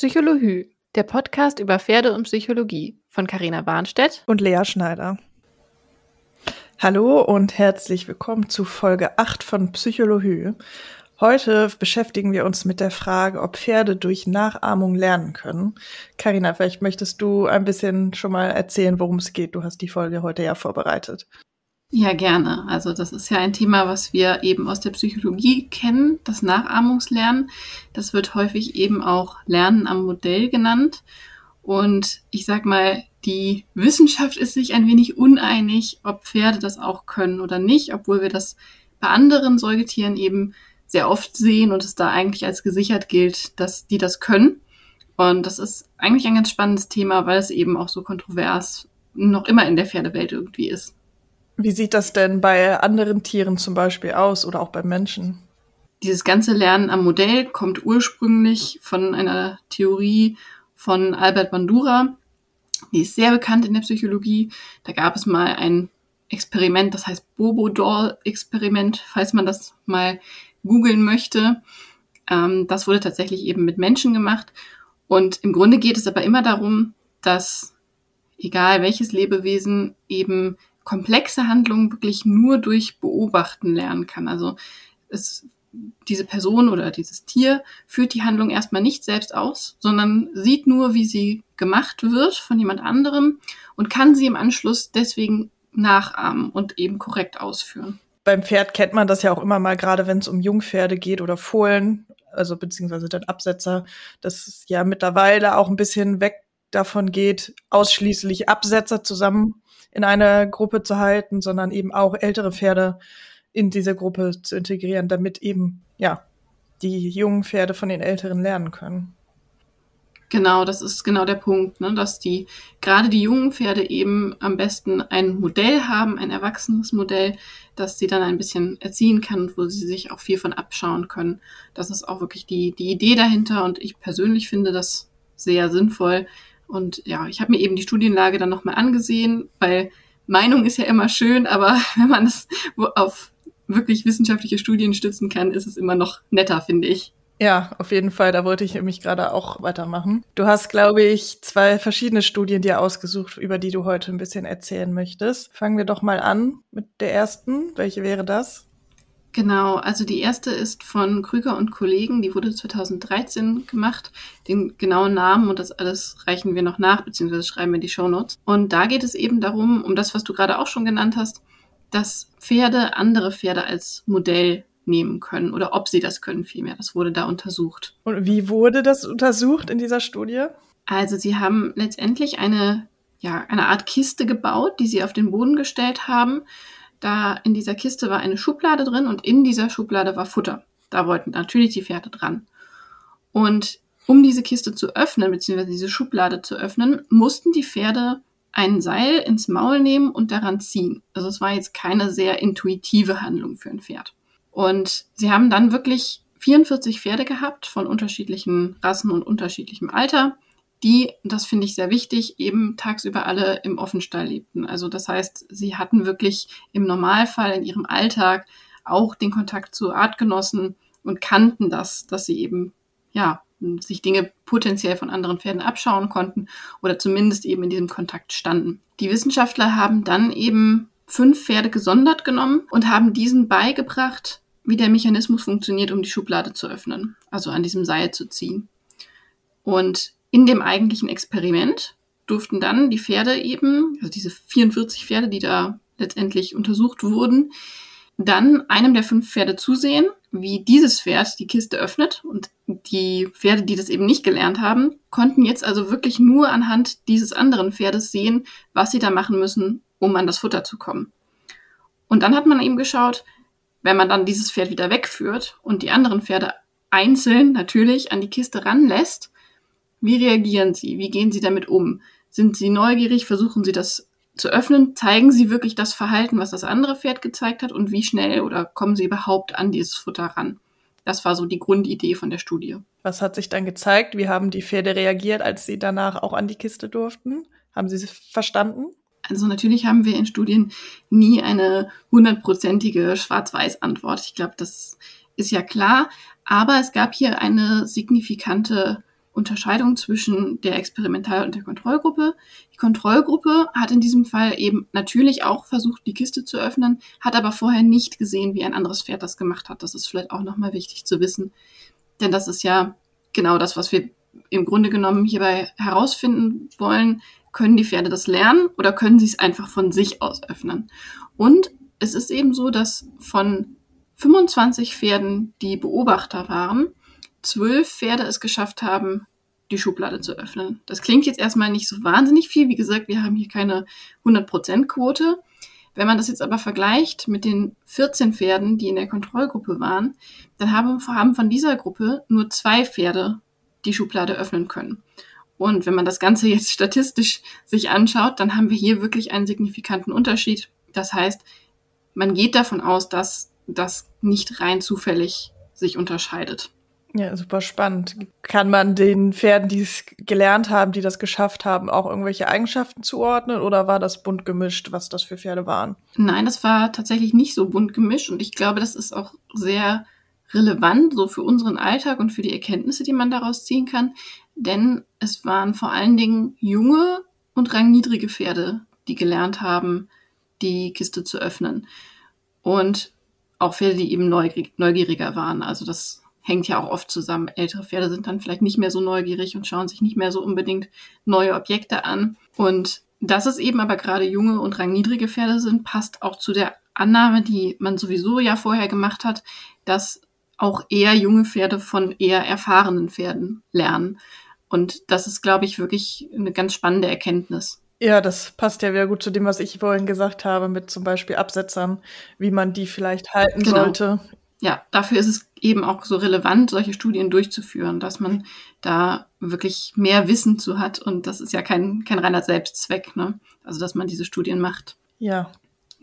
Psychologie, der Podcast über Pferde und Psychologie von Carina Warnstedt und Lea Schneider. Hallo und herzlich willkommen zu Folge 8 von Psychologie. Heute beschäftigen wir uns mit der Frage, ob Pferde durch Nachahmung lernen können. Carina, vielleicht möchtest du ein bisschen schon mal erzählen, worum es geht. Du hast die Folge heute ja vorbereitet. Ja, gerne. Also das ist ja ein Thema, was wir eben aus der Psychologie kennen, das Nachahmungslernen. Das wird häufig eben auch Lernen am Modell genannt. Und ich sag mal, die Wissenschaft ist sich ein wenig uneinig, ob Pferde das auch können oder nicht, obwohl wir das bei anderen Säugetieren eben sehr oft sehen und es da eigentlich als gesichert gilt, dass die das können. Und das ist eigentlich ein ganz spannendes Thema, weil es eben auch so kontrovers noch immer in der Pferdewelt irgendwie ist. Wie sieht das denn bei anderen Tieren zum Beispiel aus oder auch bei Menschen? Dieses ganze Lernen am Modell kommt ursprünglich von einer Theorie von Albert Bandura. Die ist sehr bekannt in der Psychologie. Da gab es mal ein Experiment, das heißt Bobo-Doll-Experiment, falls man das mal googeln möchte. Ähm, das wurde tatsächlich eben mit Menschen gemacht. Und im Grunde geht es aber immer darum, dass egal welches Lebewesen eben komplexe Handlungen wirklich nur durch Beobachten lernen kann. Also es, diese Person oder dieses Tier führt die Handlung erstmal nicht selbst aus, sondern sieht nur, wie sie gemacht wird von jemand anderem und kann sie im Anschluss deswegen nachahmen und eben korrekt ausführen. Beim Pferd kennt man das ja auch immer mal, gerade wenn es um Jungpferde geht oder Fohlen, also beziehungsweise dann Absetzer, dass ja mittlerweile auch ein bisschen weg davon geht, ausschließlich Absetzer zusammen in eine Gruppe zu halten, sondern eben auch ältere Pferde in diese Gruppe zu integrieren, damit eben, ja, die jungen Pferde von den älteren lernen können. Genau, das ist genau der Punkt, ne, dass die, gerade die jungen Pferde eben am besten ein Modell haben, ein erwachsenes Modell, das sie dann ein bisschen erziehen kann und wo sie sich auch viel von abschauen können. Das ist auch wirklich die, die Idee dahinter und ich persönlich finde das sehr sinnvoll, und ja, ich habe mir eben die Studienlage dann nochmal angesehen, weil Meinung ist ja immer schön, aber wenn man es auf wirklich wissenschaftliche Studien stützen kann, ist es immer noch netter, finde ich. Ja, auf jeden Fall. Da wollte ich nämlich gerade auch weitermachen. Du hast, glaube ich, zwei verschiedene Studien dir ausgesucht, über die du heute ein bisschen erzählen möchtest. Fangen wir doch mal an mit der ersten. Welche wäre das? Genau, also die erste ist von Krüger und Kollegen, die wurde 2013 gemacht. Den genauen Namen und das alles reichen wir noch nach, beziehungsweise schreiben wir die Shownotes. Und da geht es eben darum, um das, was du gerade auch schon genannt hast, dass Pferde andere Pferde als Modell nehmen können oder ob sie das können vielmehr. Das wurde da untersucht. Und wie wurde das untersucht in dieser Studie? Also sie haben letztendlich eine, ja, eine Art Kiste gebaut, die sie auf den Boden gestellt haben da in dieser Kiste war eine Schublade drin und in dieser Schublade war Futter. Da wollten natürlich die Pferde dran. Und um diese Kiste zu öffnen, beziehungsweise diese Schublade zu öffnen, mussten die Pferde ein Seil ins Maul nehmen und daran ziehen. Also es war jetzt keine sehr intuitive Handlung für ein Pferd. Und sie haben dann wirklich 44 Pferde gehabt von unterschiedlichen Rassen und unterschiedlichem Alter die, das finde ich sehr wichtig, eben tagsüber alle im Offenstall lebten. Also das heißt, sie hatten wirklich im Normalfall in ihrem Alltag auch den Kontakt zu Artgenossen und kannten das, dass sie eben, ja, sich Dinge potenziell von anderen Pferden abschauen konnten oder zumindest eben in diesem Kontakt standen. Die Wissenschaftler haben dann eben fünf Pferde gesondert genommen und haben diesen beigebracht, wie der Mechanismus funktioniert, um die Schublade zu öffnen, also an diesem Seil zu ziehen. Und in dem eigentlichen Experiment durften dann die Pferde eben, also diese 44 Pferde, die da letztendlich untersucht wurden, dann einem der fünf Pferde zusehen, wie dieses Pferd die Kiste öffnet. Und die Pferde, die das eben nicht gelernt haben, konnten jetzt also wirklich nur anhand dieses anderen Pferdes sehen, was sie da machen müssen, um an das Futter zu kommen. Und dann hat man eben geschaut, wenn man dann dieses Pferd wieder wegführt und die anderen Pferde einzeln natürlich an die Kiste ranlässt, wie reagieren Sie? Wie gehen Sie damit um? Sind Sie neugierig? Versuchen Sie das zu öffnen? Zeigen Sie wirklich das Verhalten, was das andere Pferd gezeigt hat? Und wie schnell oder kommen Sie überhaupt an dieses Futter ran? Das war so die Grundidee von der Studie. Was hat sich dann gezeigt? Wie haben die Pferde reagiert, als sie danach auch an die Kiste durften? Haben sie es verstanden? Also natürlich haben wir in Studien nie eine hundertprozentige Schwarz-Weiß-Antwort. Ich glaube, das ist ja klar. Aber es gab hier eine signifikante Unterscheidung zwischen der Experimental- und der Kontrollgruppe. Die Kontrollgruppe hat in diesem Fall eben natürlich auch versucht, die Kiste zu öffnen, hat aber vorher nicht gesehen, wie ein anderes Pferd das gemacht hat. Das ist vielleicht auch nochmal wichtig zu wissen. Denn das ist ja genau das, was wir im Grunde genommen hierbei herausfinden wollen. Können die Pferde das lernen oder können sie es einfach von sich aus öffnen? Und es ist eben so, dass von 25 Pferden, die Beobachter waren, zwölf Pferde es geschafft haben, die Schublade zu öffnen. Das klingt jetzt erstmal nicht so wahnsinnig viel. Wie gesagt, wir haben hier keine 100%-Quote. Wenn man das jetzt aber vergleicht mit den 14 Pferden, die in der Kontrollgruppe waren, dann haben, haben von dieser Gruppe nur zwei Pferde die Schublade öffnen können. Und wenn man das Ganze jetzt statistisch sich anschaut, dann haben wir hier wirklich einen signifikanten Unterschied. Das heißt, man geht davon aus, dass das nicht rein zufällig sich unterscheidet. Ja, super spannend. Kann man den Pferden, die es gelernt haben, die das geschafft haben, auch irgendwelche Eigenschaften zuordnen oder war das bunt gemischt, was das für Pferde waren? Nein, das war tatsächlich nicht so bunt gemischt und ich glaube, das ist auch sehr relevant so für unseren Alltag und für die Erkenntnisse, die man daraus ziehen kann, denn es waren vor allen Dingen junge und rangniedrige Pferde, die gelernt haben, die Kiste zu öffnen. Und auch Pferde, die eben neugieriger waren. Also das hängt ja auch oft zusammen. Ältere Pferde sind dann vielleicht nicht mehr so neugierig und schauen sich nicht mehr so unbedingt neue Objekte an. Und dass es eben aber gerade junge und rangniedrige Pferde sind, passt auch zu der Annahme, die man sowieso ja vorher gemacht hat, dass auch eher junge Pferde von eher erfahrenen Pferden lernen. Und das ist, glaube ich, wirklich eine ganz spannende Erkenntnis. Ja, das passt ja wieder gut zu dem, was ich vorhin gesagt habe, mit zum Beispiel Absetzern, wie man die vielleicht halten genau. sollte. Ja, dafür ist es eben auch so relevant, solche Studien durchzuführen, dass man da wirklich mehr Wissen zu hat. Und das ist ja kein, kein reiner Selbstzweck, ne? Also, dass man diese Studien macht. Ja,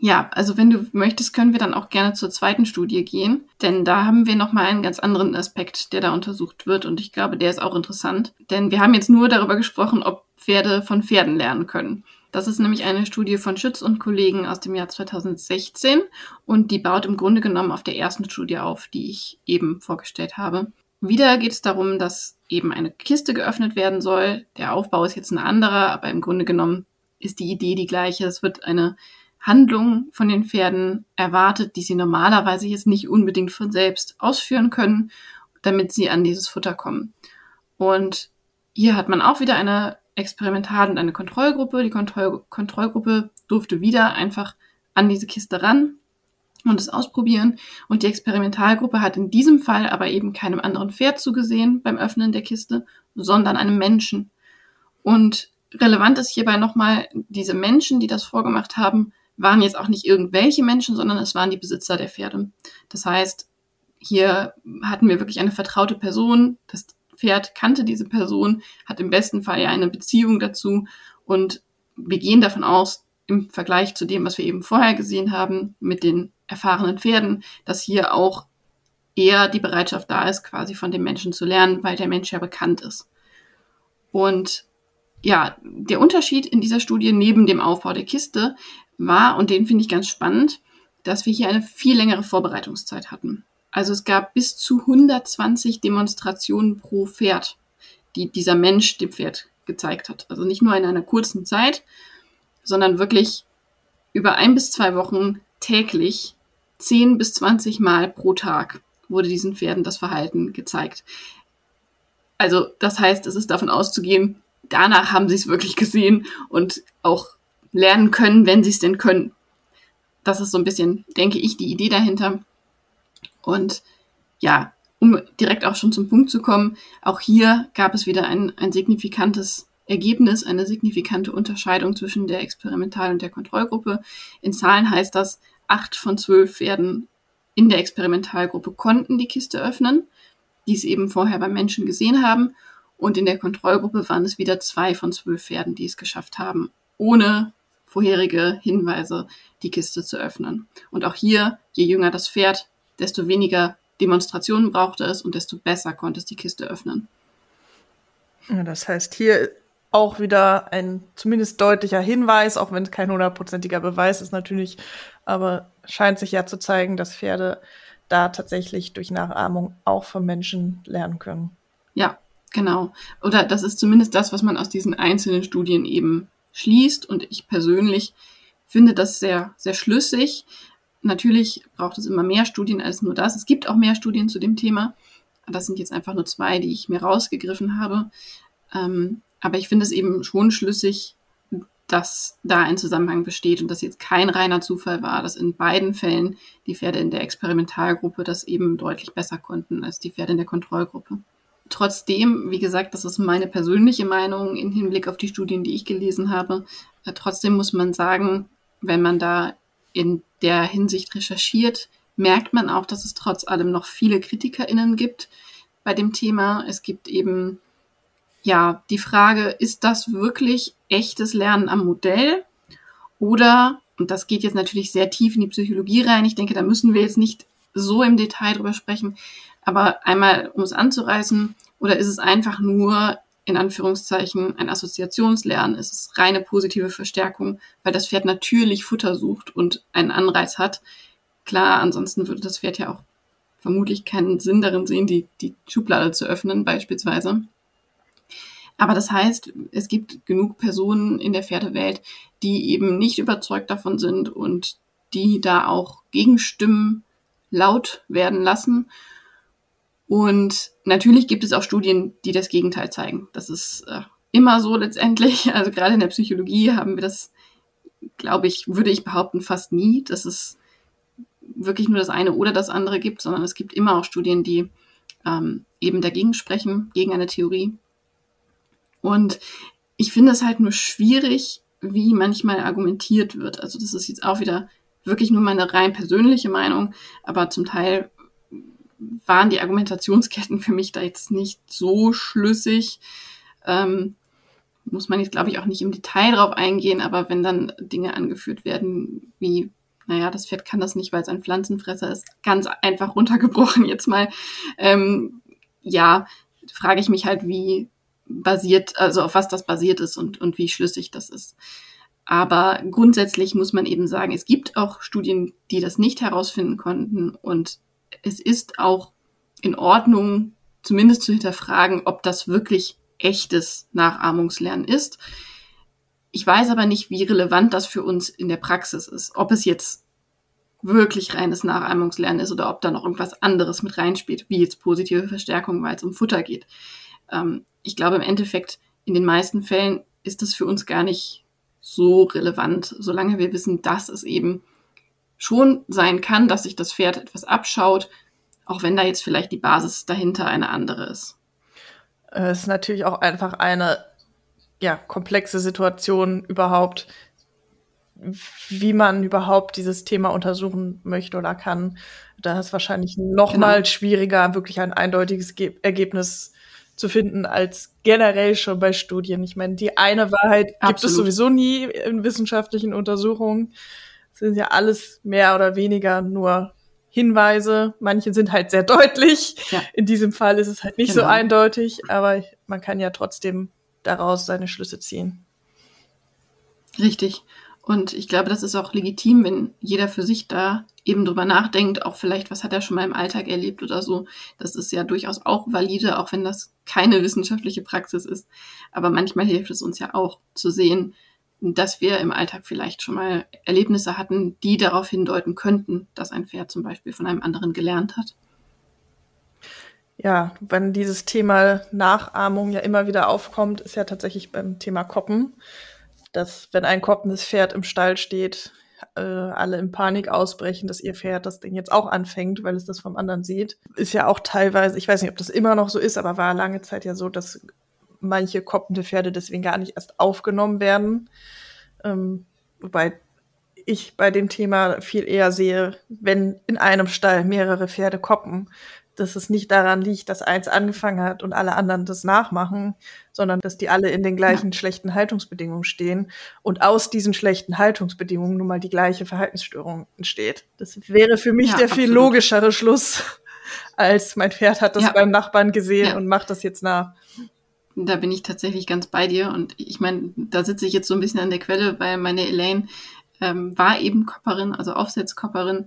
ja, also wenn du möchtest, können wir dann auch gerne zur zweiten Studie gehen, denn da haben wir nochmal einen ganz anderen Aspekt, der da untersucht wird und ich glaube, der ist auch interessant, denn wir haben jetzt nur darüber gesprochen, ob Pferde von Pferden lernen können. Das ist nämlich eine Studie von Schütz und Kollegen aus dem Jahr 2016 und die baut im Grunde genommen auf der ersten Studie auf, die ich eben vorgestellt habe. Wieder geht es darum, dass eben eine Kiste geöffnet werden soll. Der Aufbau ist jetzt ein anderer, aber im Grunde genommen ist die Idee die gleiche. Es wird eine Handlungen von den Pferden erwartet, die sie normalerweise jetzt nicht unbedingt von selbst ausführen können, damit sie an dieses Futter kommen. Und hier hat man auch wieder eine Experimental- und eine Kontrollgruppe. Die Kontroll Kontrollgruppe durfte wieder einfach an diese Kiste ran und es ausprobieren. Und die Experimentalgruppe hat in diesem Fall aber eben keinem anderen Pferd zugesehen beim Öffnen der Kiste, sondern einem Menschen. Und relevant ist hierbei nochmal, diese Menschen, die das vorgemacht haben, waren jetzt auch nicht irgendwelche Menschen, sondern es waren die Besitzer der Pferde. Das heißt, hier hatten wir wirklich eine vertraute Person. Das Pferd kannte diese Person, hat im besten Fall ja eine Beziehung dazu und wir gehen davon aus, im Vergleich zu dem, was wir eben vorher gesehen haben mit den erfahrenen Pferden, dass hier auch eher die Bereitschaft da ist, quasi von dem Menschen zu lernen, weil der Mensch ja bekannt ist. Und ja, der Unterschied in dieser Studie neben dem Aufbau der Kiste war, und den finde ich ganz spannend, dass wir hier eine viel längere Vorbereitungszeit hatten. Also es gab bis zu 120 Demonstrationen pro Pferd, die dieser Mensch dem Pferd gezeigt hat. Also nicht nur in einer kurzen Zeit, sondern wirklich über ein bis zwei Wochen täglich 10 bis 20 Mal pro Tag wurde diesen Pferden das Verhalten gezeigt. Also das heißt, es ist davon auszugehen, danach haben sie es wirklich gesehen und auch lernen können, wenn sie es denn können. Das ist so ein bisschen, denke ich, die Idee dahinter. Und ja, um direkt auch schon zum Punkt zu kommen, auch hier gab es wieder ein, ein signifikantes Ergebnis, eine signifikante Unterscheidung zwischen der Experimental- und der Kontrollgruppe. In Zahlen heißt das, acht von zwölf Pferden in der Experimentalgruppe konnten die Kiste öffnen, die es eben vorher beim Menschen gesehen haben. Und in der Kontrollgruppe waren es wieder zwei von zwölf Pferden, die es geschafft haben, ohne vorherige Hinweise, die Kiste zu öffnen. Und auch hier, je jünger das Pferd, desto weniger Demonstrationen brauchte es und desto besser konnte es die Kiste öffnen. Ja, das heißt, hier auch wieder ein zumindest deutlicher Hinweis, auch wenn es kein hundertprozentiger Beweis ist natürlich, aber scheint sich ja zu zeigen, dass Pferde da tatsächlich durch Nachahmung auch von Menschen lernen können. Ja, Genau. Oder das ist zumindest das, was man aus diesen einzelnen Studien eben schließt. Und ich persönlich finde das sehr, sehr schlüssig. Natürlich braucht es immer mehr Studien als nur das. Es gibt auch mehr Studien zu dem Thema. Das sind jetzt einfach nur zwei, die ich mir rausgegriffen habe. Ähm, aber ich finde es eben schon schlüssig, dass da ein Zusammenhang besteht und dass jetzt kein reiner Zufall war, dass in beiden Fällen die Pferde in der Experimentalgruppe das eben deutlich besser konnten als die Pferde in der Kontrollgruppe. Trotzdem, wie gesagt, das ist meine persönliche Meinung im Hinblick auf die Studien, die ich gelesen habe. Äh, trotzdem muss man sagen, wenn man da in der Hinsicht recherchiert, merkt man auch, dass es trotz allem noch viele KritikerInnen gibt bei dem Thema. Es gibt eben ja die Frage, ist das wirklich echtes Lernen am Modell? Oder, und das geht jetzt natürlich sehr tief in die Psychologie rein, ich denke, da müssen wir jetzt nicht so im Detail drüber sprechen, aber einmal, um es anzureißen, oder ist es einfach nur in Anführungszeichen ein Assoziationslernen? Ist es reine positive Verstärkung, weil das Pferd natürlich Futter sucht und einen Anreiz hat? Klar, ansonsten würde das Pferd ja auch vermutlich keinen Sinn darin sehen, die, die Schublade zu öffnen, beispielsweise. Aber das heißt, es gibt genug Personen in der Pferdewelt, die eben nicht überzeugt davon sind und die da auch Gegenstimmen laut werden lassen. Und natürlich gibt es auch Studien, die das Gegenteil zeigen. Das ist äh, immer so letztendlich. Also gerade in der Psychologie haben wir das, glaube ich, würde ich behaupten, fast nie, dass es wirklich nur das eine oder das andere gibt, sondern es gibt immer auch Studien, die ähm, eben dagegen sprechen, gegen eine Theorie. Und ich finde es halt nur schwierig, wie manchmal argumentiert wird. Also das ist jetzt auch wieder wirklich nur meine rein persönliche Meinung, aber zum Teil waren die Argumentationsketten für mich da jetzt nicht so schlüssig. Ähm, muss man jetzt, glaube ich, auch nicht im Detail drauf eingehen, aber wenn dann Dinge angeführt werden, wie, naja, das Pferd kann das nicht, weil es ein Pflanzenfresser ist, ganz einfach runtergebrochen jetzt mal, ähm, ja, frage ich mich halt, wie basiert, also auf was das basiert ist und, und wie schlüssig das ist. Aber grundsätzlich muss man eben sagen, es gibt auch Studien, die das nicht herausfinden konnten und es ist auch in Ordnung, zumindest zu hinterfragen, ob das wirklich echtes Nachahmungslernen ist. Ich weiß aber nicht, wie relevant das für uns in der Praxis ist. Ob es jetzt wirklich reines Nachahmungslernen ist oder ob da noch irgendwas anderes mit reinspielt, wie jetzt positive Verstärkung, weil es um Futter geht. Ähm, ich glaube, im Endeffekt, in den meisten Fällen ist das für uns gar nicht so relevant, solange wir wissen, dass es eben schon sein kann, dass sich das Pferd etwas abschaut, auch wenn da jetzt vielleicht die Basis dahinter eine andere ist. Es ist natürlich auch einfach eine ja, komplexe Situation überhaupt, wie man überhaupt dieses Thema untersuchen möchte oder kann. Da ist es wahrscheinlich noch genau. mal schwieriger, wirklich ein eindeutiges Ge Ergebnis zu finden als generell schon bei Studien. Ich meine, die eine Wahrheit Absolut. gibt es sowieso nie in wissenschaftlichen Untersuchungen. Sind ja alles mehr oder weniger nur Hinweise. Manche sind halt sehr deutlich. Ja. In diesem Fall ist es halt nicht genau. so eindeutig, aber man kann ja trotzdem daraus seine Schlüsse ziehen. Richtig. Und ich glaube, das ist auch legitim, wenn jeder für sich da eben drüber nachdenkt, auch vielleicht, was hat er schon mal im Alltag erlebt oder so. Das ist ja durchaus auch valide, auch wenn das keine wissenschaftliche Praxis ist. Aber manchmal hilft es uns ja auch zu sehen, dass wir im Alltag vielleicht schon mal Erlebnisse hatten, die darauf hindeuten könnten, dass ein Pferd zum Beispiel von einem anderen gelernt hat. Ja, wenn dieses Thema Nachahmung ja immer wieder aufkommt, ist ja tatsächlich beim Thema Koppen dass wenn ein koppendes Pferd im Stall steht, äh, alle in Panik ausbrechen, dass ihr Pferd das Ding jetzt auch anfängt, weil es das vom anderen sieht. Ist ja auch teilweise, ich weiß nicht, ob das immer noch so ist, aber war lange Zeit ja so, dass manche koppende Pferde deswegen gar nicht erst aufgenommen werden. Ähm, wobei ich bei dem Thema viel eher sehe, wenn in einem Stall mehrere Pferde koppen, dass es nicht daran liegt, dass eins angefangen hat und alle anderen das nachmachen, sondern dass die alle in den gleichen ja. schlechten Haltungsbedingungen stehen und aus diesen schlechten Haltungsbedingungen nun mal die gleiche Verhaltensstörung entsteht. Das wäre für mich ja, der absolut. viel logischere Schluss, als mein Pferd hat das ja. beim Nachbarn gesehen und macht das jetzt nach. Da bin ich tatsächlich ganz bei dir und ich meine, da sitze ich jetzt so ein bisschen an der Quelle, weil meine Elaine ähm, war eben Kopperin, also Aufsetzkopperin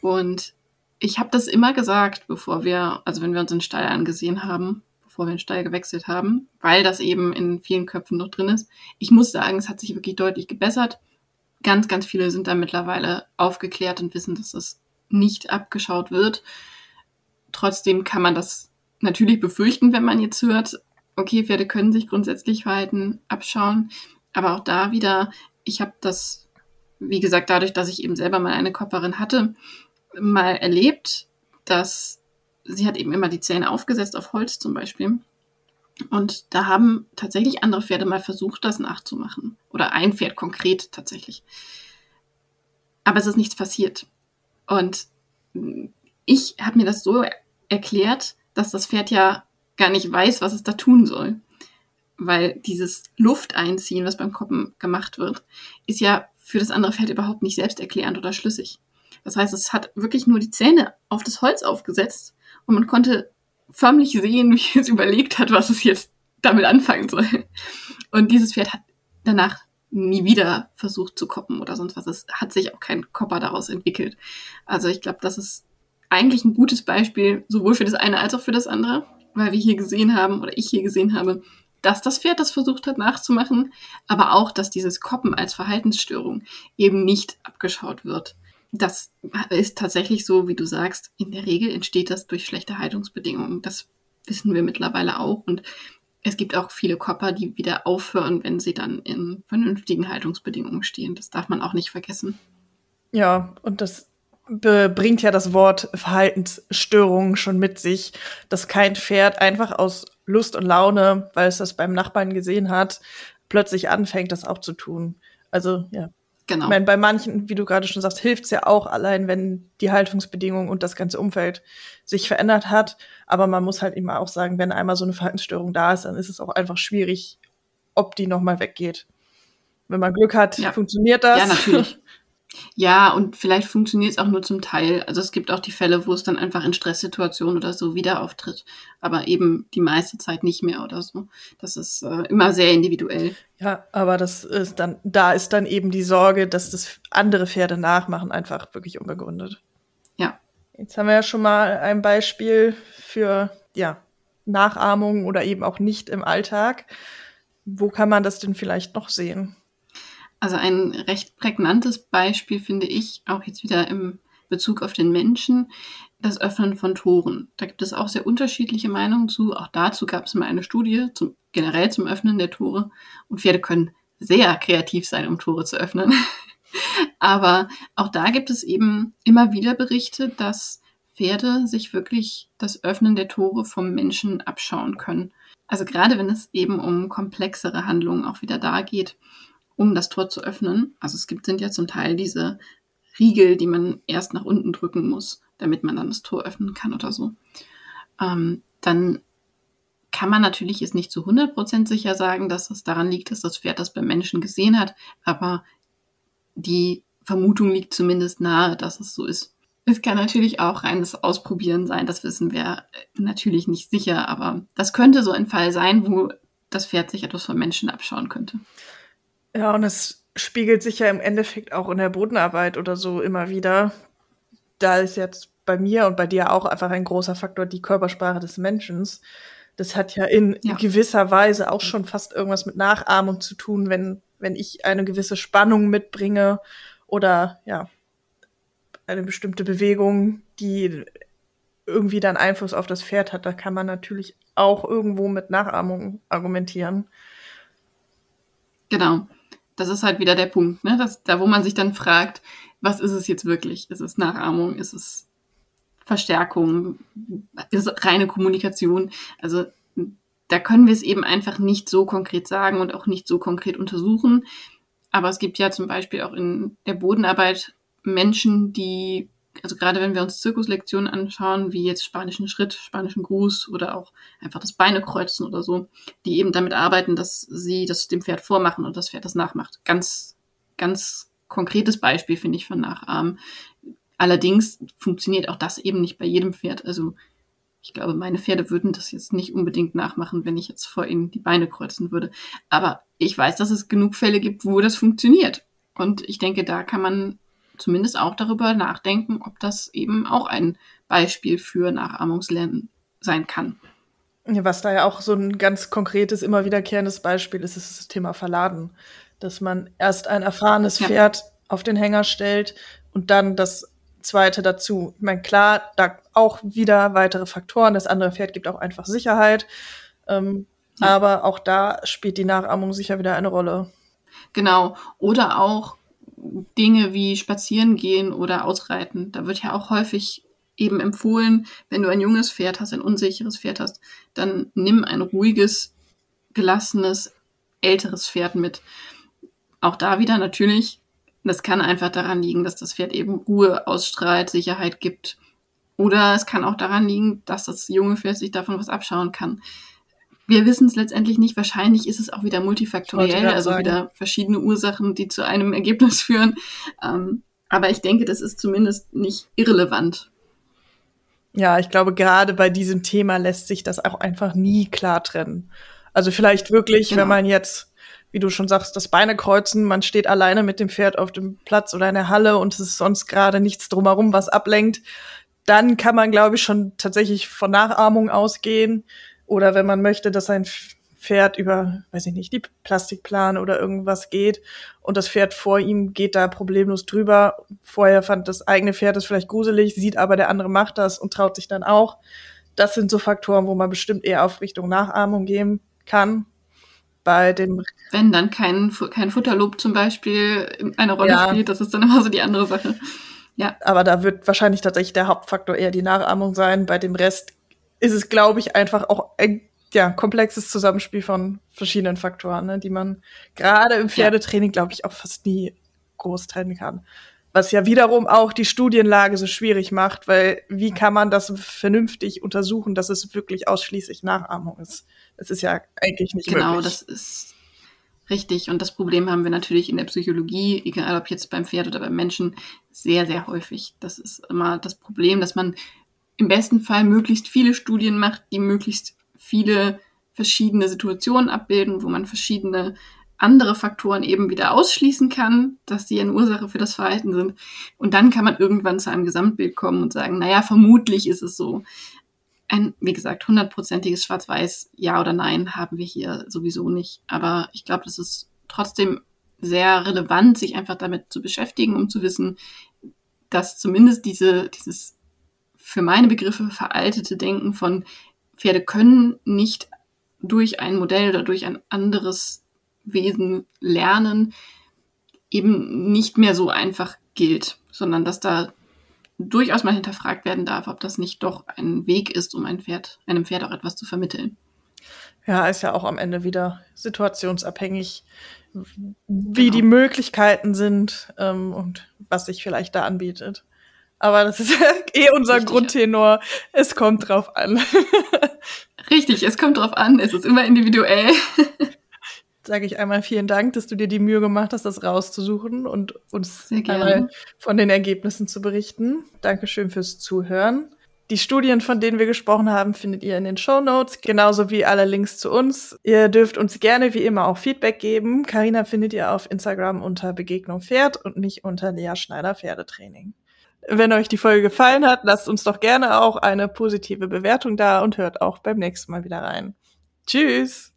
und ich habe das immer gesagt, bevor wir, also wenn wir uns den Stall angesehen haben, bevor wir den Stall gewechselt haben, weil das eben in vielen Köpfen noch drin ist. Ich muss sagen, es hat sich wirklich deutlich gebessert. Ganz, ganz viele sind da mittlerweile aufgeklärt und wissen, dass das nicht abgeschaut wird. Trotzdem kann man das natürlich befürchten, wenn man jetzt hört, okay, Pferde können sich grundsätzlich Verhalten abschauen. Aber auch da wieder, ich habe das, wie gesagt, dadurch, dass ich eben selber mal eine Kopperin hatte, mal erlebt, dass sie hat eben immer die Zähne aufgesetzt auf Holz zum Beispiel. Und da haben tatsächlich andere Pferde mal versucht, das nachzumachen. Oder ein Pferd konkret tatsächlich. Aber es ist nichts passiert. Und ich habe mir das so erklärt, dass das Pferd ja gar nicht weiß, was es da tun soll. Weil dieses Lufteinziehen, was beim Koppen gemacht wird, ist ja für das andere Pferd überhaupt nicht selbsterklärend oder schlüssig. Das heißt, es hat wirklich nur die Zähne auf das Holz aufgesetzt und man konnte förmlich sehen, wie es überlegt hat, was es jetzt damit anfangen soll. Und dieses Pferd hat danach nie wieder versucht zu koppen oder sonst was. Es hat sich auch kein Kopper daraus entwickelt. Also ich glaube, das ist eigentlich ein gutes Beispiel, sowohl für das eine als auch für das andere, weil wir hier gesehen haben oder ich hier gesehen habe, dass das Pferd das versucht hat nachzumachen, aber auch, dass dieses Koppen als Verhaltensstörung eben nicht abgeschaut wird das ist tatsächlich so, wie du sagst. In der Regel entsteht das durch schlechte Haltungsbedingungen. Das wissen wir mittlerweile auch. Und es gibt auch viele Kopper, die wieder aufhören, wenn sie dann in vernünftigen Haltungsbedingungen stehen. Das darf man auch nicht vergessen. Ja, und das bringt ja das Wort Verhaltensstörung schon mit sich, dass kein Pferd einfach aus Lust und Laune, weil es das beim Nachbarn gesehen hat, plötzlich anfängt, das auch zu tun. Also ja, Genau. Ich meine, bei manchen, wie du gerade schon sagst, hilft es ja auch allein, wenn die Haltungsbedingungen und das ganze Umfeld sich verändert hat. Aber man muss halt immer auch sagen, wenn einmal so eine Verhaltensstörung da ist, dann ist es auch einfach schwierig, ob die nochmal weggeht. Wenn man Glück hat, ja. funktioniert das. Ja, natürlich. Ja, und vielleicht funktioniert es auch nur zum Teil. Also es gibt auch die Fälle, wo es dann einfach in Stresssituationen oder so wieder auftritt. Aber eben die meiste Zeit nicht mehr oder so. Das ist äh, immer sehr individuell. Ja, aber das ist dann, da ist dann eben die Sorge, dass das andere Pferde nachmachen, einfach wirklich unbegründet. Ja. Jetzt haben wir ja schon mal ein Beispiel für, ja, Nachahmung oder eben auch nicht im Alltag. Wo kann man das denn vielleicht noch sehen? Also ein recht prägnantes Beispiel finde ich, auch jetzt wieder im Bezug auf den Menschen, das Öffnen von Toren. Da gibt es auch sehr unterschiedliche Meinungen zu. Auch dazu gab es mal eine Studie zum, generell zum Öffnen der Tore. Und Pferde können sehr kreativ sein, um Tore zu öffnen. Aber auch da gibt es eben immer wieder Berichte, dass Pferde sich wirklich das Öffnen der Tore vom Menschen abschauen können. Also gerade wenn es eben um komplexere Handlungen auch wieder da geht um das Tor zu öffnen. Also es gibt, sind ja zum Teil diese Riegel, die man erst nach unten drücken muss, damit man dann das Tor öffnen kann oder so. Ähm, dann kann man natürlich jetzt nicht zu 100% sicher sagen, dass es daran liegt, dass das Pferd das beim Menschen gesehen hat, aber die Vermutung liegt zumindest nahe, dass es so ist. Es kann natürlich auch reines Ausprobieren sein, das wissen wir natürlich nicht sicher, aber das könnte so ein Fall sein, wo das Pferd sich etwas vom Menschen abschauen könnte. Ja, und es spiegelt sich ja im Endeffekt auch in der Bodenarbeit oder so immer wieder. Da ist jetzt bei mir und bei dir auch einfach ein großer Faktor die Körpersprache des Menschen. Das hat ja in ja. gewisser Weise auch schon fast irgendwas mit Nachahmung zu tun, wenn, wenn ich eine gewisse Spannung mitbringe oder ja, eine bestimmte Bewegung, die irgendwie dann Einfluss auf das Pferd hat. Da kann man natürlich auch irgendwo mit Nachahmung argumentieren. Genau das ist halt wieder der Punkt, ne? Das, da wo man sich dann fragt, was ist es jetzt wirklich? Ist es Nachahmung? Ist es Verstärkung? Ist es reine Kommunikation? Also da können wir es eben einfach nicht so konkret sagen und auch nicht so konkret untersuchen. Aber es gibt ja zum Beispiel auch in der Bodenarbeit Menschen, die also gerade wenn wir uns Zirkuslektionen anschauen, wie jetzt spanischen Schritt, spanischen Gruß oder auch einfach das Beine kreuzen oder so, die eben damit arbeiten, dass sie das dem Pferd vormachen und das Pferd das nachmacht. Ganz, ganz konkretes Beispiel finde ich von Nachahmen. Allerdings funktioniert auch das eben nicht bei jedem Pferd. Also ich glaube, meine Pferde würden das jetzt nicht unbedingt nachmachen, wenn ich jetzt vor ihnen die Beine kreuzen würde. Aber ich weiß, dass es genug Fälle gibt, wo das funktioniert. Und ich denke, da kann man zumindest auch darüber nachdenken, ob das eben auch ein Beispiel für Nachahmungslernen sein kann. Was da ja auch so ein ganz konkretes, immer wiederkehrendes Beispiel ist, ist das Thema Verladen. Dass man erst ein erfahrenes ja. Pferd auf den Hänger stellt und dann das zweite dazu. Ich meine, klar, da auch wieder weitere Faktoren. Das andere Pferd gibt auch einfach Sicherheit. Ähm, ja. Aber auch da spielt die Nachahmung sicher wieder eine Rolle. Genau. Oder auch Dinge wie spazieren gehen oder ausreiten. Da wird ja auch häufig eben empfohlen, wenn du ein junges Pferd hast, ein unsicheres Pferd hast, dann nimm ein ruhiges, gelassenes, älteres Pferd mit. Auch da wieder natürlich, das kann einfach daran liegen, dass das Pferd eben Ruhe ausstrahlt, Sicherheit gibt. Oder es kann auch daran liegen, dass das junge Pferd sich davon was abschauen kann. Wir wissen es letztendlich nicht. Wahrscheinlich ist es auch wieder multifaktoriell, also sagen. wieder verschiedene Ursachen, die zu einem Ergebnis führen. Ähm, aber ich denke, das ist zumindest nicht irrelevant. Ja, ich glaube, gerade bei diesem Thema lässt sich das auch einfach nie klar trennen. Also vielleicht wirklich, genau. wenn man jetzt, wie du schon sagst, das Beine kreuzen, man steht alleine mit dem Pferd auf dem Platz oder in der Halle und es ist sonst gerade nichts drumherum, was ablenkt, dann kann man, glaube ich, schon tatsächlich von Nachahmung ausgehen. Oder wenn man möchte, dass ein Pferd über, weiß ich nicht, die Plastikplan oder irgendwas geht und das Pferd vor ihm geht da problemlos drüber. Vorher fand das eigene Pferd das vielleicht gruselig, sieht aber der andere macht das und traut sich dann auch. Das sind so Faktoren, wo man bestimmt eher auf Richtung Nachahmung gehen kann. Bei dem Wenn dann kein, kein Futterlob zum Beispiel eine Rolle ja. spielt, das ist dann immer so die andere Sache. Ja. Aber da wird wahrscheinlich tatsächlich der Hauptfaktor eher die Nachahmung sein. Bei dem Rest ist es, glaube ich, einfach auch ein ja, komplexes Zusammenspiel von verschiedenen Faktoren, ne, die man gerade im Pferdetraining, glaube ich, auch fast nie groß trennen kann. Was ja wiederum auch die Studienlage so schwierig macht, weil wie kann man das vernünftig untersuchen, dass es wirklich ausschließlich Nachahmung ist? Das ist ja eigentlich nicht genau, möglich. Genau, das ist richtig. Und das Problem haben wir natürlich in der Psychologie, egal ob jetzt beim Pferd oder beim Menschen, sehr, sehr häufig. Das ist immer das Problem, dass man im besten Fall möglichst viele Studien macht, die möglichst viele verschiedene Situationen abbilden, wo man verschiedene andere Faktoren eben wieder ausschließen kann, dass sie eine Ursache für das Verhalten sind. Und dann kann man irgendwann zu einem Gesamtbild kommen und sagen, naja, vermutlich ist es so. Ein, wie gesagt, hundertprozentiges Schwarz-Weiß, ja oder nein, haben wir hier sowieso nicht. Aber ich glaube, das ist trotzdem sehr relevant, sich einfach damit zu beschäftigen, um zu wissen, dass zumindest diese, dieses für meine Begriffe veraltete Denken von Pferde können nicht durch ein Modell oder durch ein anderes Wesen lernen, eben nicht mehr so einfach gilt, sondern dass da durchaus mal hinterfragt werden darf, ob das nicht doch ein Weg ist, um ein Pferd, einem Pferd auch etwas zu vermitteln. Ja, ist ja auch am Ende wieder situationsabhängig, wie genau. die Möglichkeiten sind ähm, und was sich vielleicht da anbietet. Aber das ist eh unser Richtig, Grundtenor. Es kommt drauf an. Richtig, es kommt drauf an. Es ist immer individuell. Sage ich einmal vielen Dank, dass du dir die Mühe gemacht hast, das rauszusuchen und uns einmal von den Ergebnissen zu berichten. Dankeschön fürs Zuhören. Die Studien, von denen wir gesprochen haben, findet ihr in den Show Notes, genauso wie alle Links zu uns. Ihr dürft uns gerne wie immer auch Feedback geben. Karina findet ihr auf Instagram unter Begegnung Pferd und mich unter Lea Schneider Pferdetraining. Wenn euch die Folge gefallen hat, lasst uns doch gerne auch eine positive Bewertung da und hört auch beim nächsten Mal wieder rein. Tschüss!